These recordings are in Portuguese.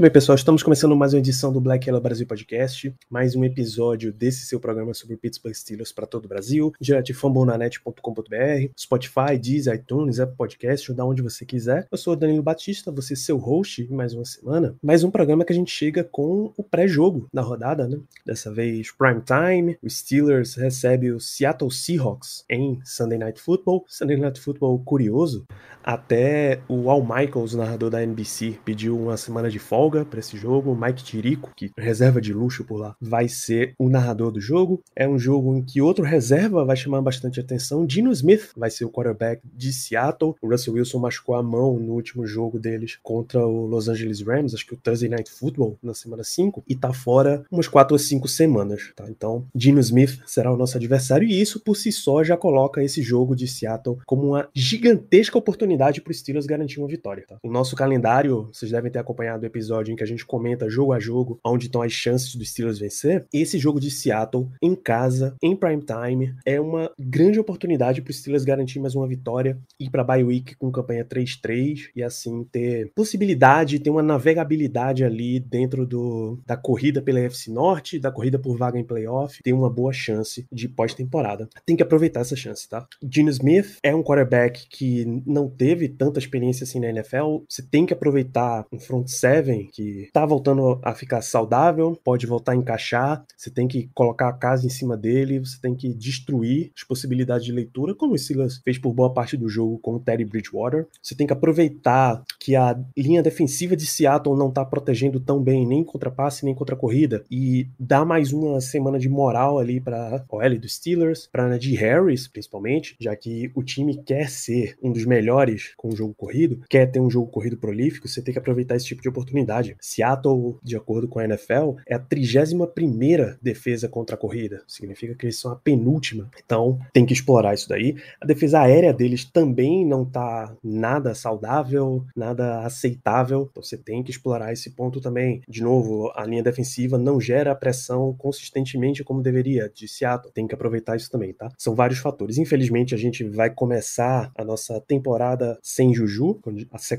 Muito bem, pessoal, estamos começando mais uma edição do Black Yellow Brasil Podcast, mais um episódio desse seu programa sobre Pittsburgh Steelers para todo o Brasil, direto de fambonanet.com.br, Spotify, Deezer, iTunes, Apple Podcast, ou da onde você quiser. Eu sou o Danilo Batista, você seu host mais uma semana, mais um programa que a gente chega com o pré-jogo da rodada, né? Dessa vez prime time, o Steelers recebe o Seattle Seahawks em Sunday Night Football. Sunday Night Football curioso, até o Al Michaels, narrador da NBC, pediu uma semana de folga para esse jogo. Mike Tirico, que reserva de luxo por lá, vai ser o narrador do jogo. É um jogo em que outro reserva vai chamar bastante atenção. Dino Smith vai ser o quarterback de Seattle. O Russell Wilson machucou a mão no último jogo deles contra o Los Angeles Rams, acho que o Thursday Night Football, na semana 5, e tá fora umas 4 ou 5 semanas, tá? Então, Dino Smith será o nosso adversário e isso por si só já coloca esse jogo de Seattle como uma gigantesca oportunidade para os Steelers garantir uma vitória, tá? O nosso calendário, vocês devem ter acompanhado o episódio em que a gente comenta jogo a jogo onde estão as chances dos Steelers vencer. Esse jogo de Seattle em casa, em prime time, é uma grande oportunidade para os Steelers garantir mais uma vitória, ir para bye week com campanha 3-3 e assim ter possibilidade, ter uma navegabilidade ali dentro do, da corrida pela FC Norte, da corrida por vaga em playoff, ter uma boa chance de pós-temporada. Tem que aproveitar essa chance, tá? Gino Smith é um quarterback que não teve tanta experiência assim na NFL. Você tem que aproveitar um front seven que tá voltando a ficar saudável, pode voltar a encaixar. Você tem que colocar a casa em cima dele, você tem que destruir as possibilidades de leitura, como o Silas fez por boa parte do jogo com o Teddy Bridgewater. Você tem que aproveitar que a linha defensiva de Seattle não tá protegendo tão bem nem contra passe nem contra corrida e dar mais uma semana de moral ali para OL dos Steelers, para Najee Harris principalmente, já que o time quer ser um dos melhores com o jogo corrido, quer ter um jogo corrido prolífico, você tem que aproveitar esse tipo de oportunidade. Seattle, de acordo com a NFL, é a 31 defesa contra a corrida. Significa que eles são a penúltima. Então, tem que explorar isso daí. A defesa aérea deles também não tá nada saudável, nada aceitável. Então, você tem que explorar esse ponto também. De novo, a linha defensiva não gera pressão consistentemente como deveria de Seattle. Tem que aproveitar isso também, tá? São vários fatores. Infelizmente, a gente vai começar a nossa temporada sem Juju,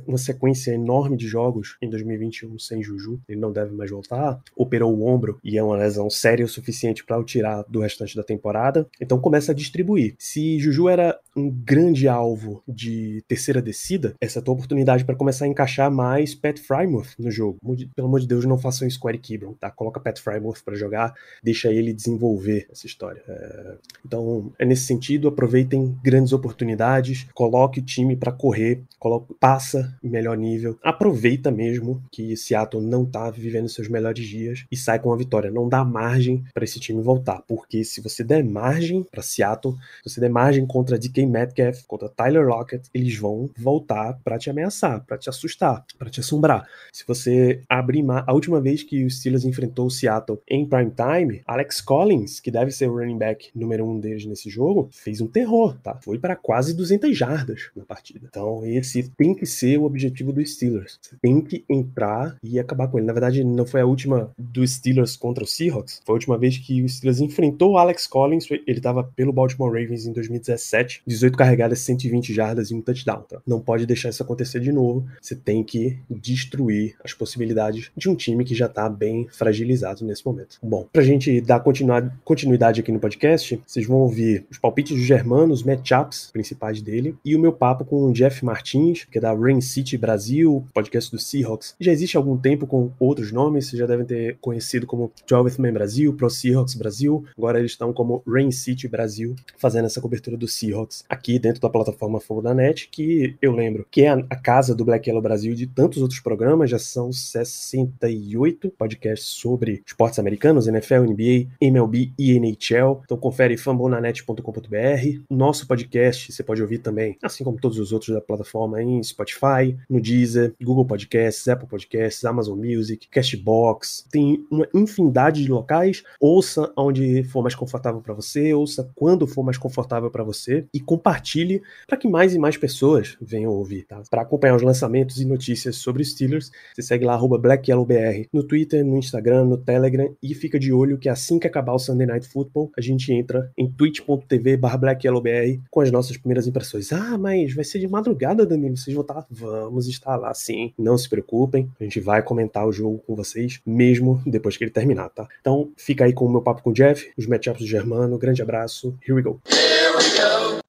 uma sequência enorme de jogos em 2021 sem Juju. Ele não deve mais voltar. Operou o ombro e é uma lesão séria o suficiente para o tirar do restante da temporada. Então começa a distribuir. Se Juju era um grande alvo de terceira descida, essa é a tua oportunidade para começar a encaixar mais Pat Frymouth no jogo. Pelo amor de Deus, não façam Eric Kibron, tá? Coloca Pat Frymouth para jogar, deixa ele desenvolver essa história. É... Então, é nesse sentido, aproveitem grandes oportunidades, coloque o time para correr, coloque... passa melhor nível, aproveita mesmo que Seattle não tá vivendo seus melhores dias e sai com a vitória. Não dá margem para esse time voltar, porque se você der margem para Seattle, se você der margem contra DK Metcalf, contra Tyler Lockett, eles vão voltar para te ameaçar, para te assustar, para te assombrar. Se você abrir a última vez que o Steelers enfrentou o Seattle em prime time, Alex Collins, que deve ser o running back número um deles nesse jogo, fez um terror, tá? Foi para quase 200 jardas na partida. Então, esse tem que ser o objetivo do Steelers. Você tem que entrar e acabar com ele. Na verdade, não foi a última dos Steelers contra o Seahawks, foi a última vez que o Steelers enfrentou o Alex Collins, ele estava pelo Baltimore Ravens em 2017, 18 carregadas, 120 jardas e um touchdown. Tá? Não pode deixar isso acontecer de novo. Você tem que destruir as possibilidades de um time que já está bem fragilizado nesse momento. Bom, pra gente dar continuidade aqui no podcast, vocês vão ouvir os palpites dos germanos, os matchups principais dele e o meu papo com o Jeff Martins, que é da Rain City Brasil, podcast do Seahawks. Já existe há algum tempo com outros nomes, vocês já devem ter conhecido como 12 Man Brasil, Pro Seahawks Brasil. Agora eles estão como Rain City Brasil, fazendo essa cobertura do Seahawks aqui dentro da plataforma Fogo da Net, que eu lembro que é a casa do Black Yellow Brasil de tantos outros programas, já são 68 podcasts sobre esportes americanos, NFL, NBA, MLB e NHL. Então confere fambonanet.com.br. Nosso podcast você pode ouvir também, assim como todos os outros da plataforma, em Spotify, no Deezer, Google Podcasts, Apple Podcasts Podcasts, Amazon Music, Castbox, tem uma infinidade de locais. Ouça onde for mais confortável para você, ouça quando for mais confortável para você e compartilhe para que mais e mais pessoas venham ouvir, tá? Para acompanhar os lançamentos e notícias sobre os Steelers, você segue lá BlackYellowBR no Twitter, no Instagram, no Telegram e fica de olho que assim que acabar o Sunday Night Football, a gente entra em twitch.tv/blackyellowbr com as nossas primeiras impressões. Ah, mas vai ser de madrugada, Danilo, vocês vão estar? Vamos estar lá sim. Não se preocupem, a gente vai comentar o jogo com vocês mesmo depois que ele terminar, tá? Então, fica aí com o meu papo com o Jeff, os matchups do Germano. Grande abraço. Here we go.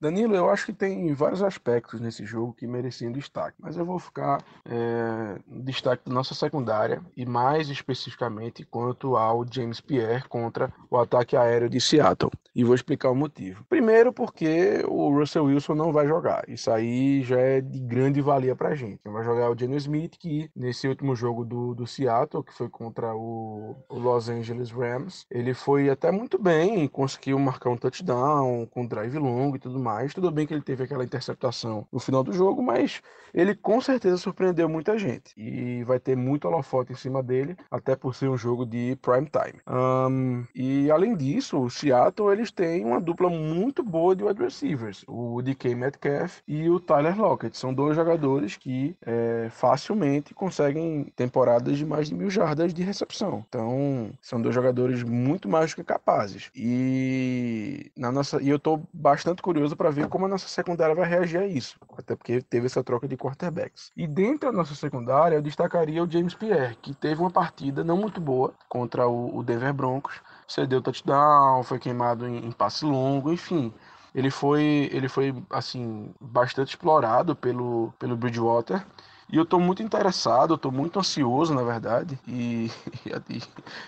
Danilo, eu acho que tem vários aspectos nesse jogo que mereciam destaque, mas eu vou ficar é, destaque da nossa secundária e mais especificamente quanto ao James Pierre contra o ataque aéreo de Seattle. E vou explicar o motivo. Primeiro, porque o Russell Wilson não vai jogar. Isso aí já é de grande valia pra gente. Vai jogar é o Geno Smith, que nesse último jogo do, do Seattle, que foi contra o, o Los Angeles Rams, ele foi até muito bem, conseguiu marcar um touchdown com drive longo e tudo mais. Tudo bem que ele teve aquela interceptação no final do jogo, mas ele com certeza surpreendeu muita gente. E vai ter muito holofote em cima dele, até por ser um jogo de prime time. Um, e além disso, o Seattle eles têm uma dupla muito boa de wide receivers, o DK Metcalf e o Tyler Lockett. São dois jogadores que é, facilmente conseguem temporadas de mais de mil jardas de recepção. Então, são dois jogadores muito mais do que capazes. E na nossa, e eu tô bastante curioso para ver como a nossa secundária vai reagir a isso, até porque teve essa troca de quarterbacks. E dentro da nossa secundária, eu destacaria o James Pierre, que teve uma partida não muito boa contra o, Denver Broncos, cedeu touchdown, foi queimado em, em passe longo, enfim ele foi ele foi assim bastante explorado pelo pelo Bridgewater e eu estou muito interessado, estou muito ansioso, na verdade, e, e,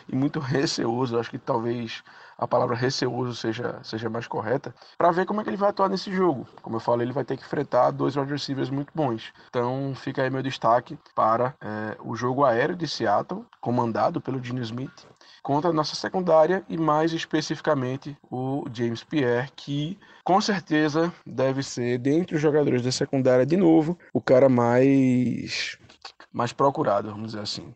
e muito receoso. Acho que talvez a palavra receoso seja, seja mais correta, para ver como é que ele vai atuar nesse jogo. Como eu falei, ele vai ter que enfrentar dois wide receivers muito bons. Então fica aí meu destaque para é, o jogo aéreo de Seattle, comandado pelo Gene Smith, contra a nossa secundária e mais especificamente o James Pierre, que com certeza deve ser, dentre os jogadores da secundária, de novo, o cara mais mais procurado, vamos dizer assim.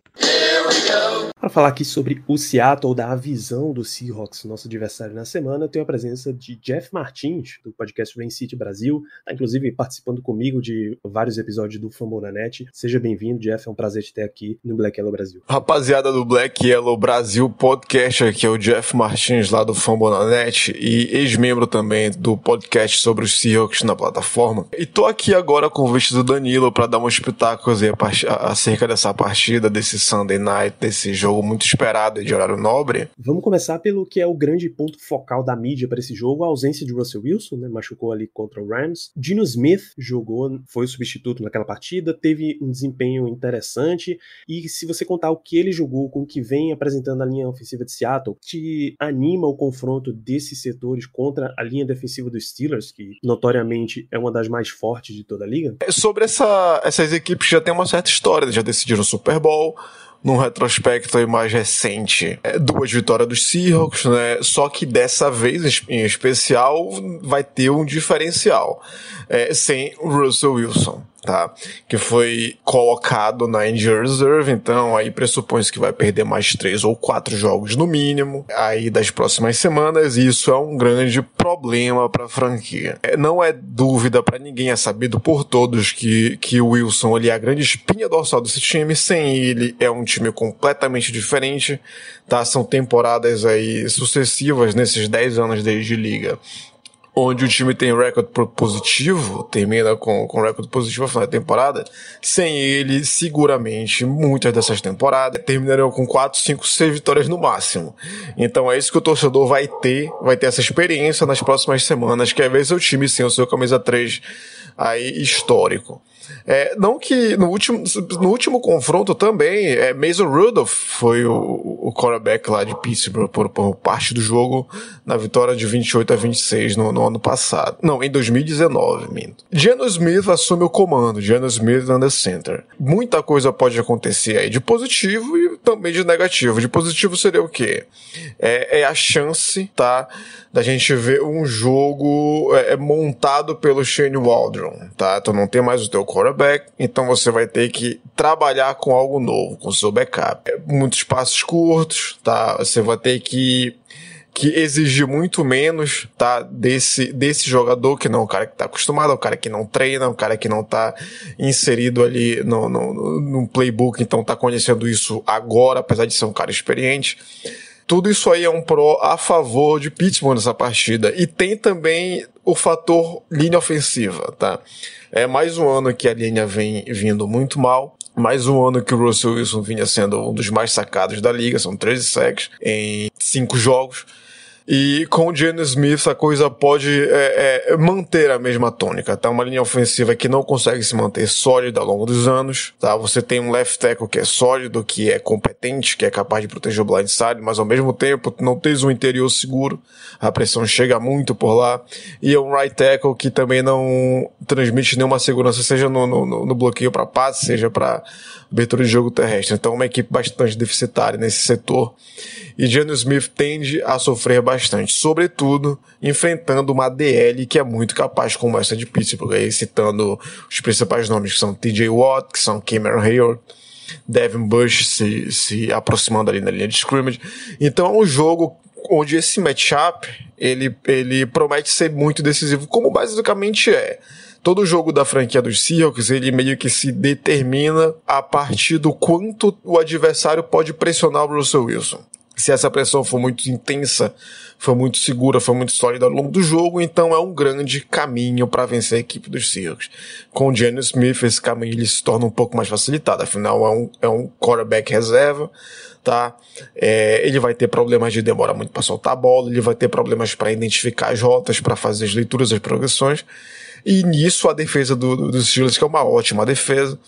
Para falar aqui sobre o Seattle, da visão do Seahawks, nosso adversário na semana, eu tenho a presença de Jeff Martins, do podcast Rain City Brasil, tá inclusive participando comigo de vários episódios do Fambona Net. Seja bem-vindo, Jeff, é um prazer te ter aqui no Black Yellow Brasil. Rapaziada do Black Yellow Brasil Podcast, aqui é o Jeff Martins, lá do Fambona Net, e ex-membro também do podcast sobre os Seahawks na plataforma. E tô aqui agora com o convite do Danilo para dar uns pitacos acerca dessa partida, desse Sunday Night, desse jogo muito esperado de horário nobre. Vamos começar pelo que é o grande ponto focal da mídia para esse jogo, a ausência de Russell Wilson, né, machucou ali contra o Rams. Dino Smith jogou, foi o substituto naquela partida, teve um desempenho interessante e se você contar o que ele jogou com o que vem apresentando a linha ofensiva de Seattle, te anima o confronto desses setores contra a linha defensiva dos Steelers, que notoriamente é uma das mais fortes de toda a liga? Sobre essa, essas equipes já tem uma certa história, já decidiram o Super Bowl, num retrospecto mais recente, é, duas vitórias dos Seahawks, né? Só que dessa vez, em especial, vai ter um diferencial. É, sem Russell Wilson tá? Que foi colocado na injury reserve, então aí pressupõe-se que vai perder mais três ou quatro jogos no mínimo aí das próximas semanas e isso é um grande problema para a franquia. É, não é dúvida para ninguém, é sabido por todos que, que o Wilson ele é a grande espinha dorsal desse time, sem ele é um time completamente diferente, tá? São temporadas aí sucessivas nesses 10 anos desde liga onde o time tem recorde positivo, termina com, com recorde positivo no final da temporada, sem ele, seguramente, muitas dessas temporadas terminariam com 4, 5, 6 vitórias no máximo. Então é isso que o torcedor vai ter, vai ter essa experiência nas próximas semanas, que é ver seu time sem o seu camisa 3 aí histórico. É, não que no último, no último confronto também, é, Mason Rudolph foi o, o quarterback lá de Pittsburgh por, por, parte do jogo na vitória de 28 a 26 no, no ano passado. Não, em 2019, minto. Geno Smith assume o comando, Geno Smith the center. Muita coisa pode acontecer aí de positivo e também de negativo. De positivo seria o quê? É, é a chance, tá? Da gente ver um jogo é, é montado pelo Shane Waldron, tá? Tu não tem mais o teu quarterback, então você vai ter que trabalhar com algo novo, com seu backup. É, muitos passos curtos, tá? Você vai ter que que exigir muito menos, tá? Desse, desse jogador que não é um cara que tá acostumado, é um cara que não treina, é um cara que não tá inserido ali no, no, no, no playbook, então tá conhecendo isso agora, apesar de ser um cara experiente. Tudo isso aí é um pró a favor de Pittsburgh nessa partida. E tem também o fator linha ofensiva, tá? É mais um ano que a linha vem vindo muito mal. Mais um ano que o Russell Wilson vinha sendo um dos mais sacados da liga, são 13 sacks em cinco jogos. E com o Geno Smith a coisa pode é, é, manter a mesma tônica, tá? Uma linha ofensiva que não consegue se manter sólida ao longo dos anos, tá? Você tem um left tackle que é sólido, que é competente, que é capaz de proteger o blindside, mas ao mesmo tempo não tens um interior seguro, a pressão chega muito por lá, e é um right tackle que também não transmite nenhuma segurança, seja no, no, no bloqueio para passe, seja para abertura de jogo terrestre. Então, uma equipe bastante deficitária nesse setor. E Geno Smith tende a sofrer bastante, sobretudo enfrentando uma DL que é muito capaz, como essa de Pittsburgh, aí citando os principais nomes que são TJ Watt, que são Cameron Hayward, Devin Bush se, se aproximando ali na linha de scrimmage. Então é um jogo onde esse matchup ele, ele promete ser muito decisivo, como basicamente é todo jogo da franquia dos Seahawks, ele meio que se determina a partir do quanto o adversário pode pressionar o Russell Wilson. Se essa pressão for muito intensa, for muito segura, for muito sólida ao longo do jogo, então é um grande caminho para vencer a equipe dos Seahawks. Com o Geno Smith, esse caminho ele se torna um pouco mais facilitado, afinal é um, é um quarterback reserva, tá? É, ele vai ter problemas de demora muito para soltar a bola, ele vai ter problemas para identificar as rotas, para fazer as leituras, as progressões, e nisso a defesa do, do, dos Steelers, que é uma ótima defesa,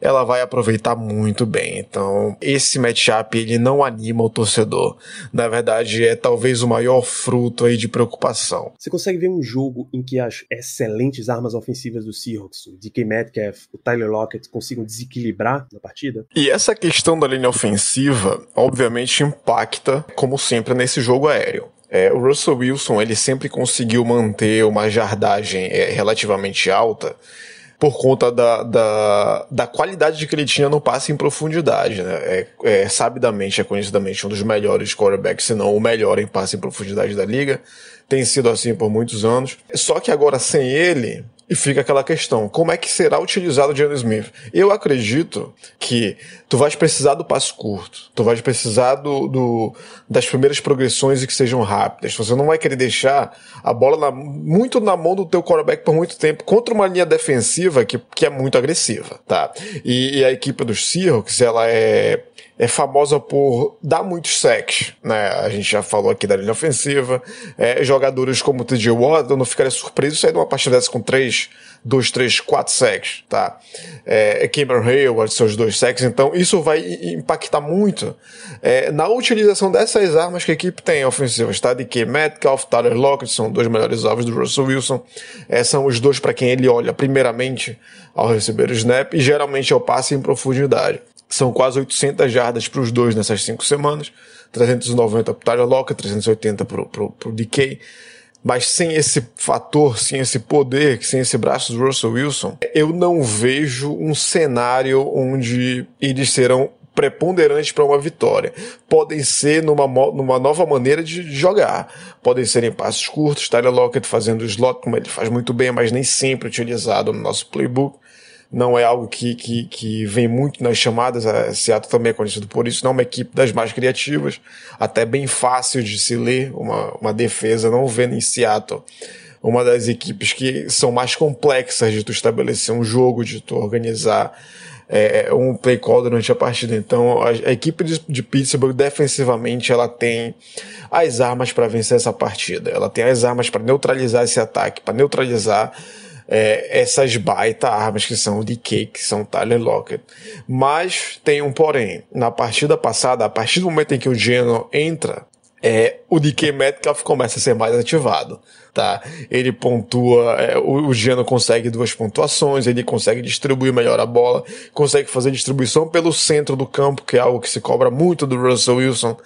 ela vai aproveitar muito bem. Então, esse matchup ele não anima o torcedor. Na verdade, é talvez o maior fruto aí de preocupação. Você consegue ver um jogo em que as excelentes armas ofensivas do Seahawks, o DK Metcalf, o Tyler Lockett, consigam desequilibrar na partida? E essa questão da linha ofensiva, obviamente, impacta, como sempre, nesse jogo aéreo. É, o Russell Wilson ele sempre conseguiu manter uma jardagem é, relativamente alta por conta da, da, da qualidade que ele tinha no passe em profundidade. Né? É, é, sabidamente, é conhecidamente um dos melhores quarterbacks, se não o melhor em passe em profundidade da liga. Tem sido assim por muitos anos. Só que agora sem ele, e fica aquela questão, como é que será utilizado o Geno Smith? Eu acredito que tu vais precisar do passo curto, tu vais precisar do, do, das primeiras progressões e que sejam rápidas. Você não vai querer deixar a bola na, muito na mão do teu quarterback por muito tempo contra uma linha defensiva que, que é muito agressiva, tá? E, e a equipe dos Seahawks, ela é é famosa por dar muitos sacks, né? A gente já falou aqui da linha ofensiva. É, jogadores como o TJ Watt, eu não ficaria surpreso sair de uma partida dessa com três, dois, três, quatro sacks, tá? É, é Cameron Hayward, seus dois sacks. Então, isso vai impactar muito é, na utilização dessas armas que a equipe tem ofensivas, tá? De que Metcalf, Tyler Lockett são dois melhores alvos do Russell Wilson. É, são os dois para quem ele olha primeiramente ao receber o snap e geralmente é o passe em profundidade. São quase 800 jardas para os dois nessas cinco semanas. 390 para o Tyler Lockett, 380 para o DK. Mas sem esse fator, sem esse poder, sem esse braço do Russell Wilson, eu não vejo um cenário onde eles serão preponderantes para uma vitória. Podem ser numa, numa nova maneira de jogar. Podem ser em passos curtos, Tyler Lockett fazendo slot, como ele faz muito bem, mas nem sempre utilizado no nosso playbook não é algo que, que, que vem muito nas chamadas. A Seattle também é conhecido por isso. Não é uma equipe das mais criativas, até bem fácil de se ler uma, uma defesa, não vendo em Seattle uma das equipes que são mais complexas de tu estabelecer um jogo, de tu organizar é, um play call durante a partida. Então, a, a equipe de, de, Pittsburgh defensivamente ela tem as armas para vencer essa partida. Ela tem as armas para neutralizar esse ataque, para neutralizar é, essas baita armas que são o DK, que são Tyler Lockett. Mas tem um porém. Na partida passada, a partir do momento em que o Geno entra, é, o DK Metcalf começa a ser mais ativado. Tá? Ele pontua, é, o, o Geno consegue duas pontuações, ele consegue distribuir melhor a bola, consegue fazer distribuição pelo centro do campo, que é algo que se cobra muito do Russell Wilson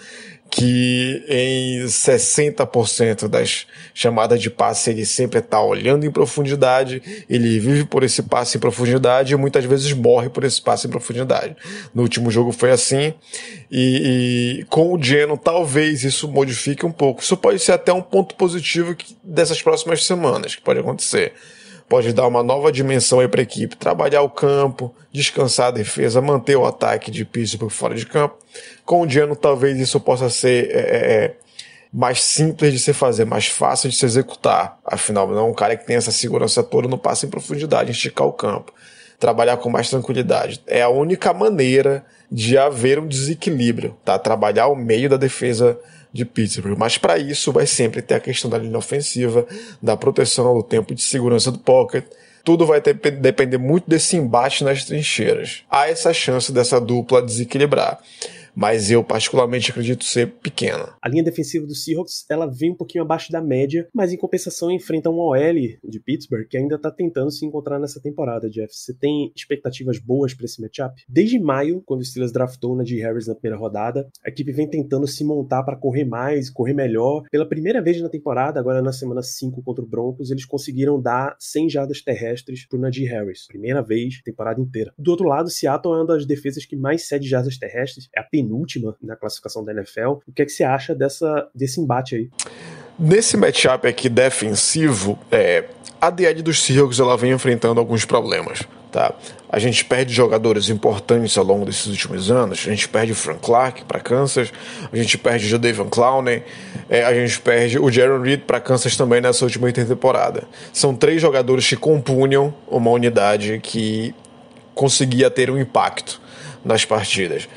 que em 60% das chamadas de passe ele sempre está olhando em profundidade, ele vive por esse passe em profundidade e muitas vezes morre por esse passe em profundidade. No último jogo foi assim, e, e com o Geno talvez isso modifique um pouco. Isso pode ser até um ponto positivo dessas próximas semanas, que pode acontecer pode dar uma nova dimensão aí para a equipe, trabalhar o campo, descansar a defesa, manter o ataque de Pittsburgh fora de campo. Com o Diano, talvez isso possa ser é, é, é, mais simples de se fazer, mais fácil de se executar. Afinal, não é um cara que tem essa segurança toda no passe em profundidade, esticar o campo. Trabalhar com mais tranquilidade. É a única maneira de haver um desequilíbrio, tá? Trabalhar o meio da defesa de Pittsburgh. Mas para isso vai sempre ter a questão da linha ofensiva, da proteção, do tempo de segurança do pocket. Tudo vai ter, depender muito desse embate nas trincheiras. Há essa chance dessa dupla desequilibrar mas eu particularmente acredito ser pequena. A linha defensiva do Seahawks ela vem um pouquinho abaixo da média, mas em compensação enfrenta um OL de Pittsburgh que ainda tá tentando se encontrar nessa temporada, Jeff. Você tem expectativas boas para esse matchup? Desde maio, quando o Steelers draftou na G. Harris na primeira rodada, a equipe vem tentando se montar para correr mais, correr melhor. Pela primeira vez na temporada, agora na semana 5 contra o Broncos, eles conseguiram dar 100 jardas terrestres pro Najee Harris. Primeira vez, temporada inteira. Do outro lado, Seattle é uma das defesas que mais cede jardas terrestres, é a penúltima na classificação da NFL. O que é que você acha dessa, desse embate aí? Nesse matchup aqui defensivo, é, a DL dos Seahawks ela vem enfrentando alguns problemas. Tá? A gente perde jogadores importantes ao longo desses últimos anos. A gente perde o Frank Clark para Kansas, a gente perde o Jadavion Clowney, é, a gente perde o Jaron Reed para Kansas também nessa última temporada. São três jogadores que compunham uma unidade que conseguia ter um impacto nas partidas.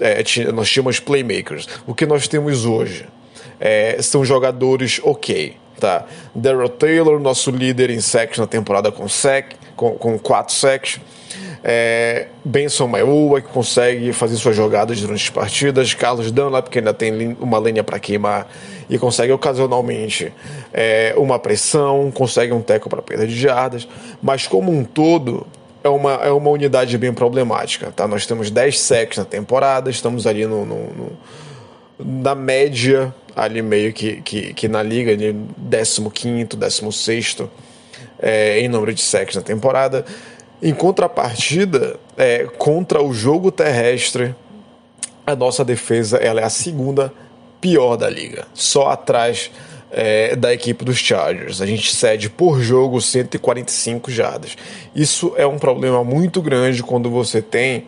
É, nós tínhamos playmakers. O que nós temos hoje é, são jogadores ok. Tá? Daryl Taylor, nosso líder em sacks na temporada com, sec, com, com quatro sacks. É, Benson Maiua, que consegue fazer suas jogadas durante as partidas. Carlos Dunlap, que ainda tem uma linha para queimar e consegue ocasionalmente é, uma pressão, consegue um teco para perda de jardas. Mas como um todo, é uma, é uma unidade bem problemática. Tá? Nós temos 10 sacks na temporada, estamos ali no, no, no na média, ali meio que, que, que na liga, de 15, 16 é, em número de sacks na temporada. Em contrapartida, é, contra o jogo terrestre, a nossa defesa ela é a segunda pior da liga, só atrás é, da equipe dos Chargers. A gente cede por jogo 145 jardas. Isso é um problema muito grande quando você tem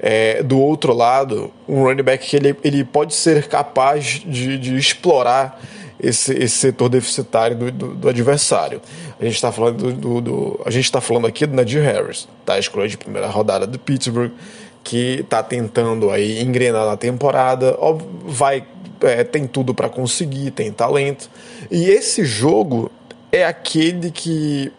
é, do outro lado um running back que ele, ele pode ser capaz de, de explorar esse, esse setor deficitário do, do, do adversário. A gente está falando do, do, a gente está falando aqui do Nadir Harris, tá? Escolha de primeira rodada do Pittsburgh, que está tentando aí engrenar na temporada, vai é, tem tudo para conseguir, tem talento. E esse jogo é aquele que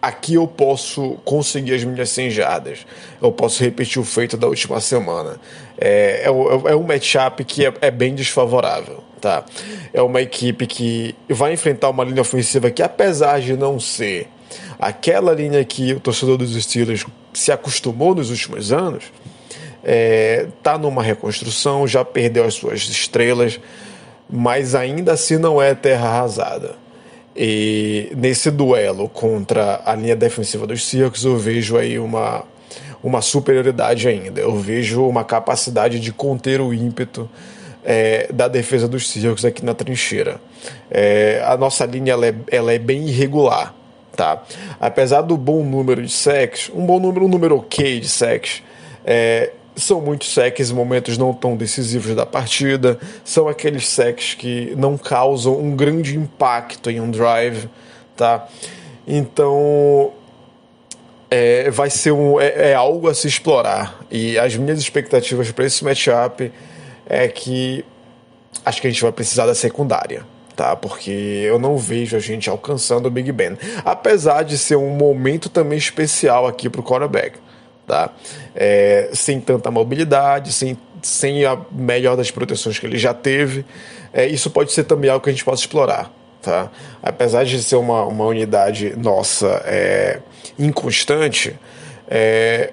aqui eu posso conseguir as minhas 100 jardas. Eu posso repetir o feito da última semana. É, é, é um matchup que é, é, bem desfavorável. Tá? É uma equipe que vai enfrentar uma linha ofensiva que, apesar de não ser aquela linha que o torcedor dos Steelers se acostumou nos últimos anos, está é, tá numa reconstrução, já perdeu as suas estrelas, mas ainda assim não é terra arrasada. E nesse duelo contra a linha defensiva dos Seahawks, eu vejo aí uma, uma superioridade ainda. Eu vejo uma capacidade de conter o ímpeto é, da defesa dos Seahawks aqui na trincheira. É, a nossa linha ela é, ela é bem irregular. Tá? Apesar do bom número de sacks, um bom número, um número ok de sacks, é, são muitos sacks em momentos não tão decisivos da partida, são aqueles sacks que não causam um grande impacto em um drive, tá? Então é, vai ser um, é, é, algo a se explorar e as minhas expectativas para esse matchup é que acho que a gente vai precisar da secundária. Tá, porque eu não vejo a gente alcançando o Big Ben. Apesar de ser um momento também especial aqui para o quarterback tá? É, sem tanta mobilidade, sem, sem a melhor das proteções que ele já teve. É, isso pode ser também algo que a gente possa explorar. Tá? Apesar de ser uma, uma unidade nossa é, inconstante, é,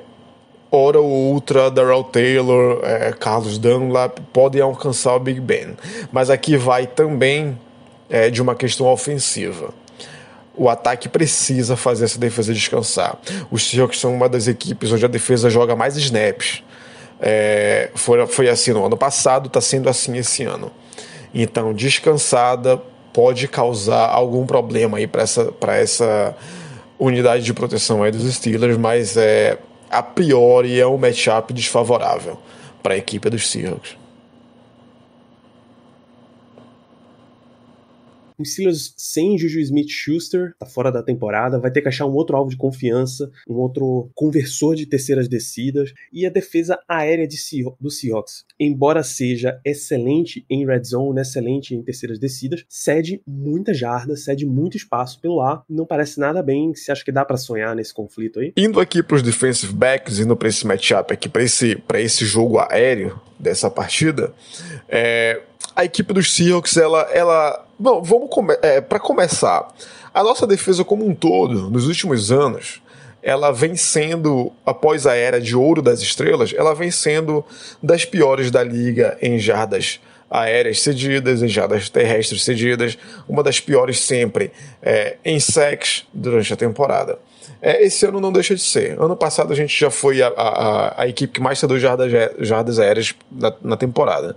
hora ou outra, Darrell Taylor, é, Carlos Dunlap podem alcançar o Big Ben. Mas aqui vai também é, de uma questão ofensiva. O ataque precisa fazer essa defesa descansar. Os Seahawks são uma das equipes onde a defesa joga mais snaps. É, foi, foi assim no ano passado, está sendo assim esse ano. Então, descansada pode causar algum problema aí para essa, essa unidade de proteção aí dos Steelers, mas é, a priori é um matchup desfavorável para a equipe dos Seahawks. O Steelers sem Juju Smith-Schuster, tá fora da temporada, vai ter que achar um outro alvo de confiança, um outro conversor de terceiras descidas e a defesa aérea de do Seahawks, embora seja excelente em red zone, excelente em terceiras descidas, cede muita jarda, cede muito espaço pelo ar, não parece nada bem. Você acha que dá para sonhar nesse conflito aí? Indo aqui para os defensive backs, indo para esse matchup aqui, para esse, esse jogo aéreo dessa partida, é, a equipe dos Seahawks, ela, ela Bom, vamos come é, para começar. A nossa defesa como um todo, nos últimos anos, ela vem sendo, após a era de ouro das estrelas, ela vem sendo das piores da liga em jardas aéreas cedidas, em jardas terrestres cedidas, uma das piores sempre é, em sacks durante a temporada. É, esse ano não deixa de ser. Ano passado a gente já foi a, a, a equipe que mais cedeu jardas, jardas aéreas na, na temporada.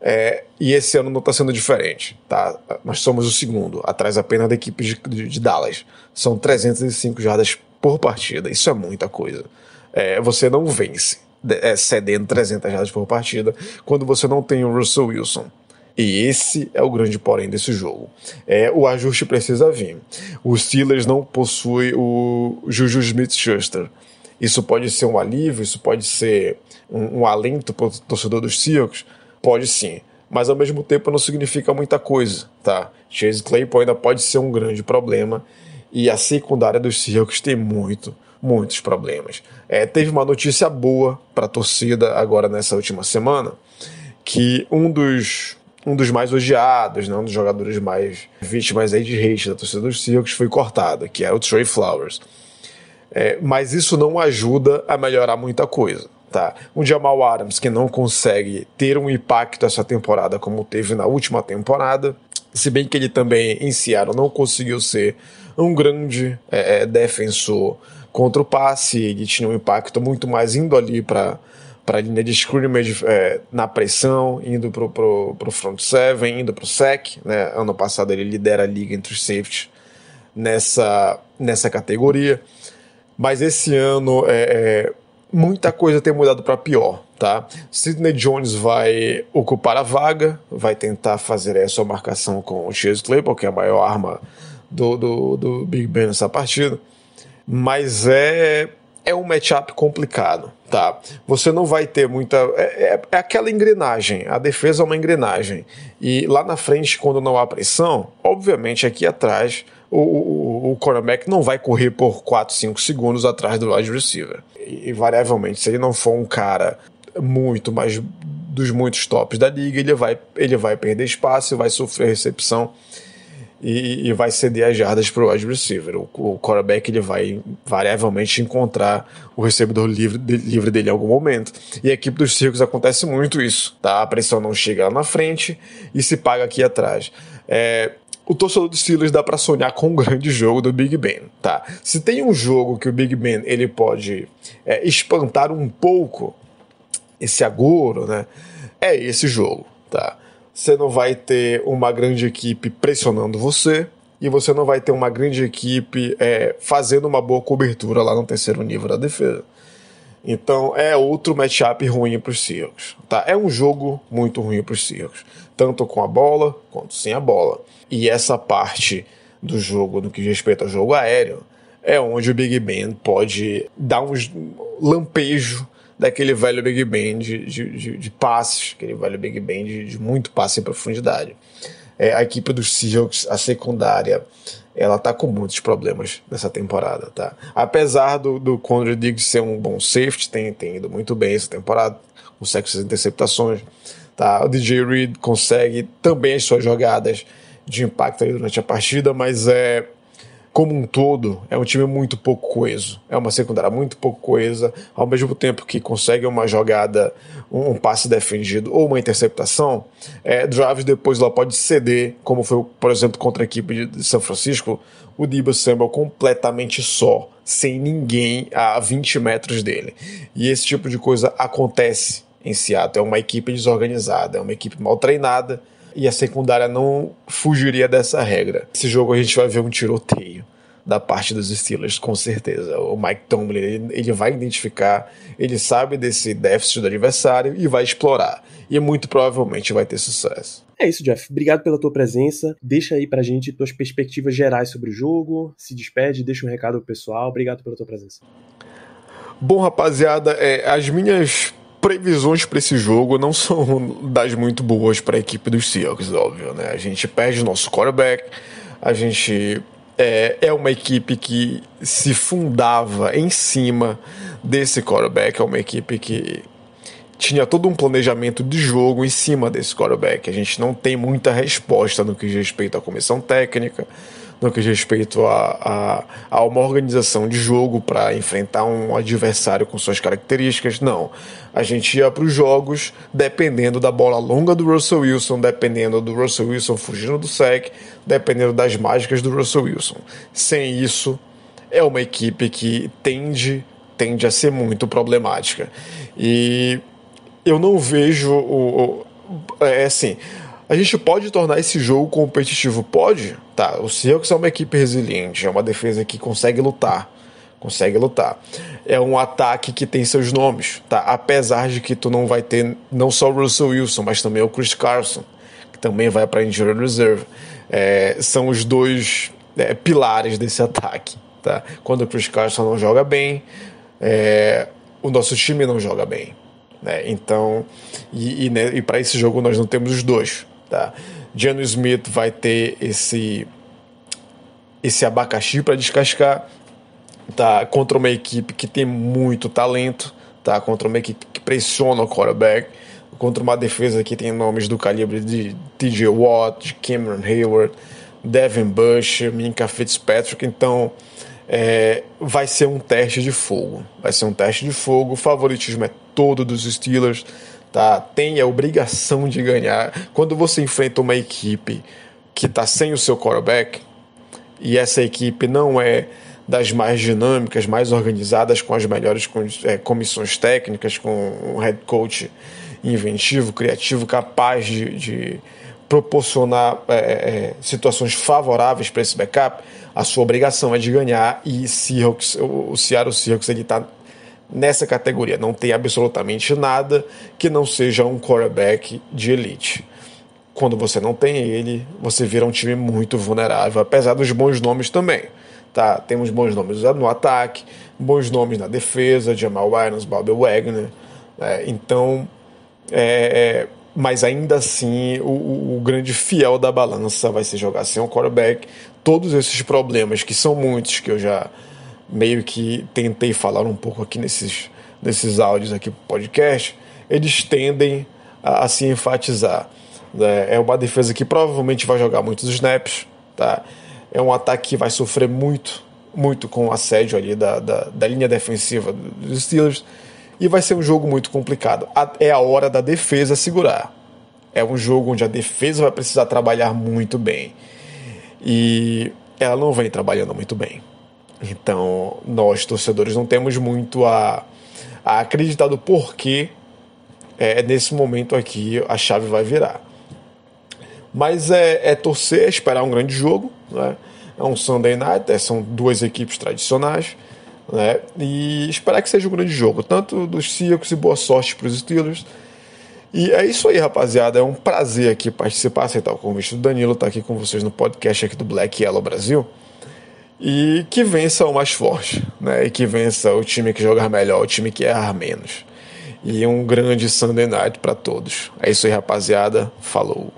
É, e esse ano não está sendo diferente. Tá? Nós somos o segundo, atrás apenas da equipe de, de, de Dallas. São 305 jardas por partida. Isso é muita coisa. É, você não vence é, cedendo 300 jardas por partida quando você não tem o Russell Wilson. E esse é o grande porém desse jogo. É, o ajuste precisa vir. Os Steelers não possuem o Juju Smith-Schuster. Isso pode ser um alívio, isso pode ser um, um alento para o torcedor dos Seahawks, Pode sim, mas ao mesmo tempo não significa muita coisa, tá? Chase Claypool ainda pode ser um grande problema e a secundária dos Seahawks tem muito, muitos problemas. É, teve uma notícia boa para a torcida agora nessa última semana, que um dos um dos mais odiados, né, um dos jogadores mais vítimas aí de hate da torcida dos Seahawks foi cortado, que era o Trey Flowers. É, mas isso não ajuda a melhorar muita coisa. Tá. Um Jamal Adams que não consegue ter um impacto essa temporada como teve na última temporada, se bem que ele também em Seattle não conseguiu ser um grande é, é defensor contra o passe, ele tinha um impacto muito mais indo ali para para a linha de scrimmage é, na pressão, indo para pro front seven, indo para o sec. Né? Ano passado ele lidera a liga entre os nessa, nessa categoria. Mas esse ano é, é muita coisa tem mudado para pior, tá? Sidney Jones vai ocupar a vaga, vai tentar fazer essa marcação com o Chase Claypool, que é a maior arma do, do, do Big Ben nessa partida, mas é é um matchup complicado, tá? Você não vai ter muita. É, é, é, aquela engrenagem. A defesa é uma engrenagem. E lá na frente, quando não há pressão, obviamente aqui atrás o, o, o cornerback não vai correr por 4, 5 segundos atrás do wide receiver. E, invariavelmente, se ele não for um cara muito mais dos muitos tops da liga, ele vai, ele vai perder espaço, vai sofrer recepção e, e vai ceder as jardas para o wide receiver. O, o quarterback ele vai variavelmente encontrar o recebedor livre, de, livre dele em algum momento. E a equipe dos Circos acontece muito isso. Tá? A pressão não chega lá na frente e se paga aqui atrás. É, o torcedor dos Steelers dá para sonhar com um grande jogo do Big Ben, tá? Se tem um jogo que o Big Ben ele pode é, espantar um pouco esse agouro, né? É esse jogo, tá? Você não vai ter uma grande equipe pressionando você e você não vai ter uma grande equipe é, fazendo uma boa cobertura lá no terceiro nível da defesa. Então é outro matchup ruim para os Seahawks. Tá? É um jogo muito ruim para os Seahawks, tanto com a bola quanto sem a bola. E essa parte do jogo, no que diz respeito ao jogo aéreo, é onde o Big Ben pode dar um lampejo daquele velho Big Ben de, de, de, de passes, aquele velho Big Ben de, de muito passe em profundidade. É, a equipe dos Seahawks, a secundária, ela tá com muitos problemas nessa temporada, tá? Apesar do, do Conrad Diggs ser um bom safety, tem, tem ido muito bem essa temporada, consegue suas interceptações, tá? O DJ Reed consegue também as suas jogadas de impacto durante a partida, mas é como um todo, é um time muito pouco coeso. É uma secundária muito pouco coesa, ao mesmo tempo que consegue uma jogada, um passe defendido ou uma interceptação, é, drives depois ela pode ceder, como foi, por exemplo, contra a equipe de São Francisco, o Debo Samuel completamente só, sem ninguém a 20 metros dele. E esse tipo de coisa acontece em Seattle. É uma equipe desorganizada, é uma equipe mal treinada e a secundária não fugiria dessa regra. Esse jogo a gente vai ver um tiroteio da parte dos Steelers, com certeza. O Mike Tomlin, ele, ele, vai identificar, ele sabe desse déficit do adversário e vai explorar. E muito provavelmente vai ter sucesso. É isso, Jeff. Obrigado pela tua presença. Deixa aí pra gente tuas perspectivas gerais sobre o jogo. Se despede, deixa um recado pro pessoal. Obrigado pela tua presença. Bom, rapaziada, é, as minhas previsões para esse jogo não são das muito boas para a equipe dos Seahawks, óbvio, né? A gente perde nosso quarterback, a gente é, é uma equipe que se fundava em cima desse quarterback, é uma equipe que tinha todo um planejamento de jogo em cima desse quarterback. A gente não tem muita resposta no que diz respeito à comissão técnica, no que diz respeito a, a, a uma organização de jogo para enfrentar um adversário com suas características. Não. A gente ia para os jogos dependendo da bola longa do Russell Wilson, dependendo do Russell Wilson fugindo do sec, dependendo das mágicas do Russell Wilson. Sem isso, é uma equipe que tende, tende a ser muito problemática. E eu não vejo o, o é assim a gente pode tornar esse jogo competitivo? Pode. Tá, o Seahawks é uma equipe resiliente, é uma defesa que consegue lutar. Consegue lutar. É um ataque que tem seus nomes, tá? Apesar de que tu não vai ter não só o Russell Wilson, mas também o Chris Carson, que também vai para injury reserve. É, são os dois é, pilares desse ataque, tá? Quando o Chris Carson não joga bem, é, o nosso time não joga bem. Né? Então, e, e, né, e para esse jogo nós não temos os dois. Tá? Jano Smith vai ter esse esse abacaxi para descascar tá? contra uma equipe que tem muito talento, tá? contra uma equipe que pressiona o quarterback, contra uma defesa que tem nomes do calibre de TJ Watt, de Cameron Hayward, Devin Bush, Minka Fitzpatrick. Então é, vai ser um teste de fogo. Vai ser um teste de fogo. O favoritismo é todo dos Steelers tá? Tem a obrigação de ganhar. Quando você enfrenta uma equipe que está sem o seu quarterback e essa equipe não é das mais dinâmicas, mais organizadas, com as melhores é, comissões técnicas, com um head coach inventivo, criativo, capaz de, de proporcionar é, é, situações favoráveis para esse backup, a sua obrigação é de ganhar e Seahawks, o Seattle Seahawks está nessa categoria. Não tem absolutamente nada que não seja um quarterback de elite. Quando você não tem ele, você vira um time muito vulnerável, apesar dos bons nomes também. Tá? Temos bons nomes no ataque, bons nomes na defesa, Jamal Williams, Bob Wagner. É, então, é, é, mas ainda assim, o, o, grande fiel da balança vai ser jogar sem um quarterback. Todos esses problemas, que são muitos, que eu já meio que tentei falar um pouco aqui nesses, nesses áudios aqui pro podcast, eles tendem a, a se enfatizar. Né? É uma defesa que provavelmente vai jogar muitos snaps, tá? É um ataque que vai sofrer muito, muito com o assédio ali da, da, da linha defensiva dos Steelers e vai ser um jogo muito complicado. É a hora da defesa segurar. É um jogo onde a defesa vai precisar trabalhar muito bem. E ela não vem trabalhando muito bem. Então, nós, torcedores, não temos muito a, a acreditar do porquê é, nesse momento aqui a chave vai virar. Mas é, é torcer, é esperar um grande jogo. Né? É um Sunday Night, é, são duas equipes tradicionais. Né? E esperar que seja um grande jogo, tanto dos Seahawks e boa sorte para os Steelers. E é isso aí, rapaziada. É um prazer aqui participar, aceitar o convite do Danilo, estar tá aqui com vocês no podcast aqui do Black Yellow Brasil e que vença o mais forte, né? E que vença o time que jogar melhor, o time que errar menos. E um grande Sunday night para todos. É isso aí, rapaziada. Falou.